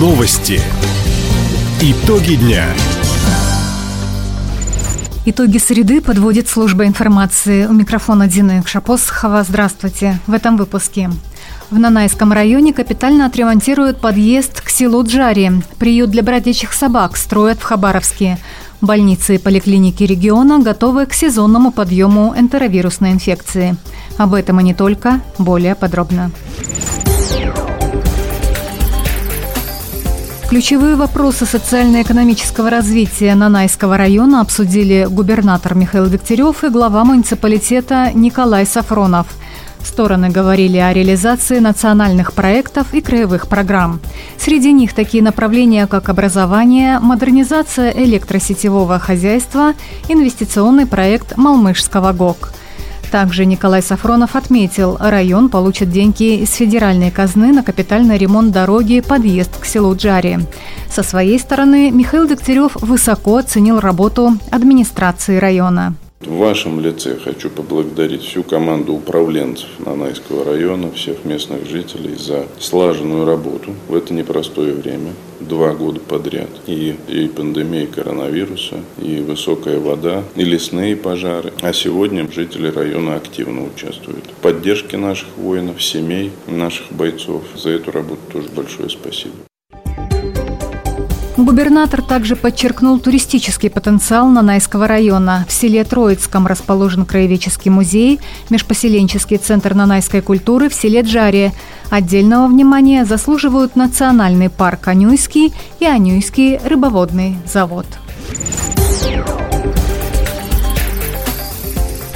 Новости. Итоги дня. Итоги среды подводит служба информации. У микрофона Дина Шапосхова. Здравствуйте. В этом выпуске. В Нанайском районе капитально отремонтируют подъезд к селу Джари. Приют для бродячих собак строят в Хабаровске. Больницы и поликлиники региона готовы к сезонному подъему энтеровирусной инфекции. Об этом и не только, более подробно. Ключевые вопросы социально-экономического развития Нанайского района обсудили губернатор Михаил Дегтярев и глава муниципалитета Николай Сафронов. Стороны говорили о реализации национальных проектов и краевых программ. Среди них такие направления, как образование, модернизация электросетевого хозяйства, инвестиционный проект Малмышского ГОК – также Николай Сафронов отметил, район получит деньги из федеральной казны на капитальный ремонт дороги подъезд к селу Джари. Со своей стороны Михаил Дегтярев высоко оценил работу администрации района. В вашем лице хочу поблагодарить всю команду управленцев Нанайского района, всех местных жителей за слаженную работу в это непростое время, два года подряд. И, и пандемия коронавируса, и высокая вода, и лесные пожары. А сегодня жители района активно участвуют. В поддержке наших воинов, семей, наших бойцов. За эту работу тоже большое спасибо. Губернатор также подчеркнул туристический потенциал Нанайского района. В селе Троицком расположен краеведческий музей, межпоселенческий центр нанайской культуры в селе Джаре. Отдельного внимания заслуживают национальный парк Анюйский и Анюйский рыбоводный завод.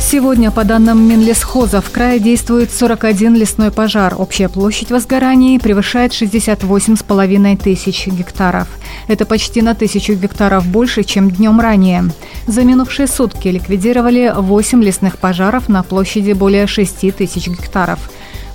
Сегодня, по данным Минлесхоза, в крае действует 41 лесной пожар. Общая площадь возгораний превышает 68,5 тысяч гектаров. Это почти на тысячу гектаров больше, чем днем ранее. За минувшие сутки ликвидировали 8 лесных пожаров на площади более 6 тысяч гектаров.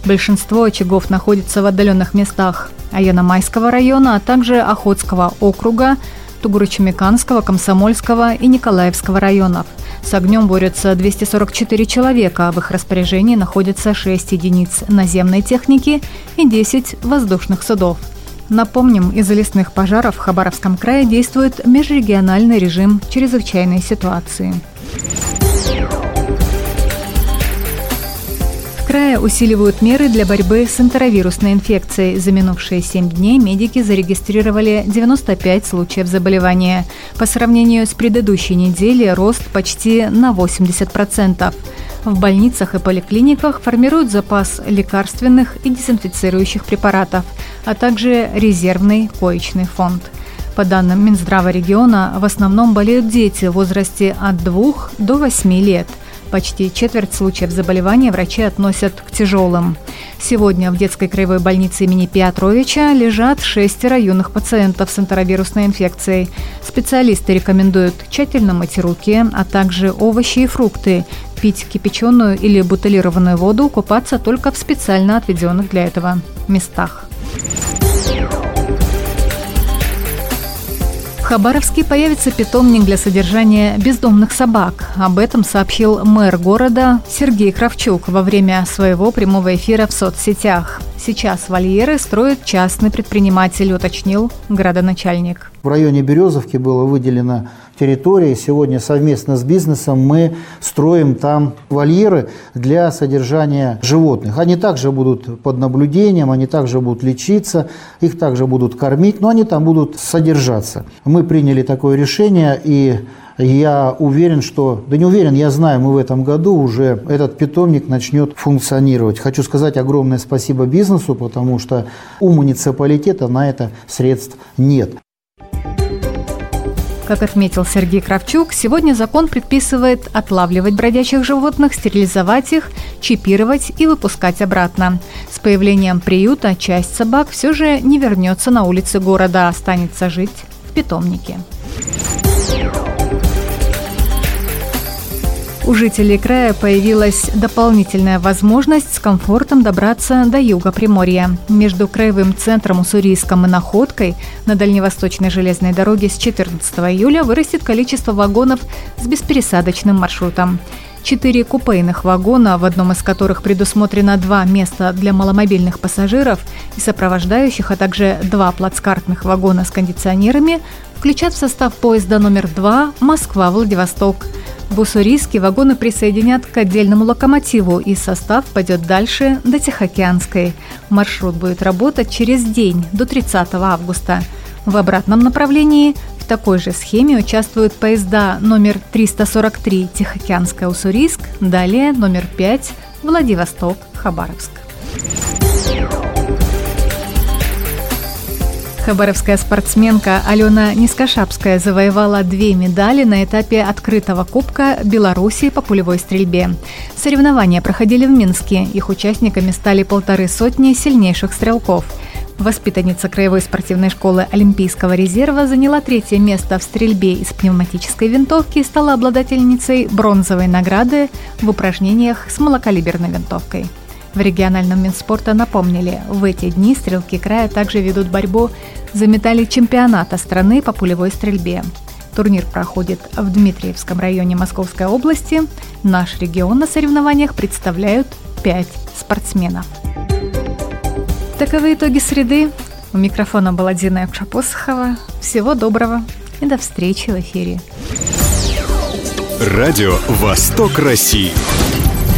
Большинство очагов находится в отдаленных местах Аяномайского района, а также Охотского округа, Тугурочемиканского, Комсомольского и Николаевского районов – с огнем борются 244 человека, а в их распоряжении находятся 6 единиц наземной техники и 10 воздушных судов. Напомним, из-за лесных пожаров в Хабаровском крае действует межрегиональный режим чрезвычайной ситуации. Края усиливают меры для борьбы с энтеровирусной инфекцией. За минувшие 7 дней медики зарегистрировали 95 случаев заболевания. По сравнению с предыдущей неделей рост почти на 80%. В больницах и поликлиниках формируют запас лекарственных и дезинфицирующих препаратов, а также резервный коечный фонд. По данным Минздрава региона, в основном болеют дети в возрасте от 2 до 8 лет – Почти четверть случаев заболевания врачи относят к тяжелым. Сегодня в детской краевой больнице имени Петровича лежат шестеро юных пациентов с энтеровирусной инфекцией. Специалисты рекомендуют тщательно мыть руки, а также овощи и фрукты, пить кипяченую или бутылированную воду, купаться только в специально отведенных для этого местах. Хабаровске появится питомник для содержания бездомных собак. Об этом сообщил мэр города Сергей Кравчук во время своего прямого эфира в соцсетях. Сейчас вольеры строит частный предприниматель, уточнил градоначальник. В районе Березовки было выделено территория. Сегодня совместно с бизнесом мы строим там вольеры для содержания животных. Они также будут под наблюдением, они также будут лечиться, их также будут кормить, но они там будут содержаться. Мы приняли такое решение и я уверен, что, да не уверен, я знаю, мы в этом году уже этот питомник начнет функционировать. Хочу сказать огромное спасибо бизнесу, потому что у муниципалитета на это средств нет. Как отметил Сергей Кравчук, сегодня закон предписывает отлавливать бродячих животных, стерилизовать их, чипировать и выпускать обратно. С появлением приюта часть собак все же не вернется на улицы города, а останется жить в питомнике. У жителей края появилась дополнительная возможность с комфортом добраться до юга Приморья. Между краевым центром Уссурийском и Находкой на дальневосточной железной дороге с 14 июля вырастет количество вагонов с беспересадочным маршрутом. четыре купейных вагона, в одном из которых предусмотрено два места для маломобильных пассажиров и сопровождающих, а также два плацкартных вагона с кондиционерами, включат в состав поезда номер 2 Москва-Владивосток. В Уссурийске вагоны присоединят к отдельному локомотиву, и состав пойдет дальше до Тихоокеанской. Маршрут будет работать через день, до 30 августа. В обратном направлении в такой же схеме участвуют поезда номер 343 Тихоокеанская-Уссурийск, далее номер 5 Владивосток-Хабаровск. Хабаровская спортсменка Алена Нискошапская завоевала две медали на этапе открытого Кубка Беларуси по пулевой стрельбе. Соревнования проходили в Минске. Их участниками стали полторы сотни сильнейших стрелков. Воспитанница Краевой спортивной школы Олимпийского резерва заняла третье место в стрельбе из пневматической винтовки и стала обладательницей бронзовой награды в упражнениях с малокалиберной винтовкой. В региональном Минспорта напомнили, в эти дни стрелки края также ведут борьбу за медали чемпионата страны по пулевой стрельбе. Турнир проходит в Дмитриевском районе Московской области. Наш регион на соревнованиях представляют пять спортсменов. Таковы итоги среды. У микрофона была Дина Якшапосхова. Всего доброго и до встречи в эфире. Радио «Восток России».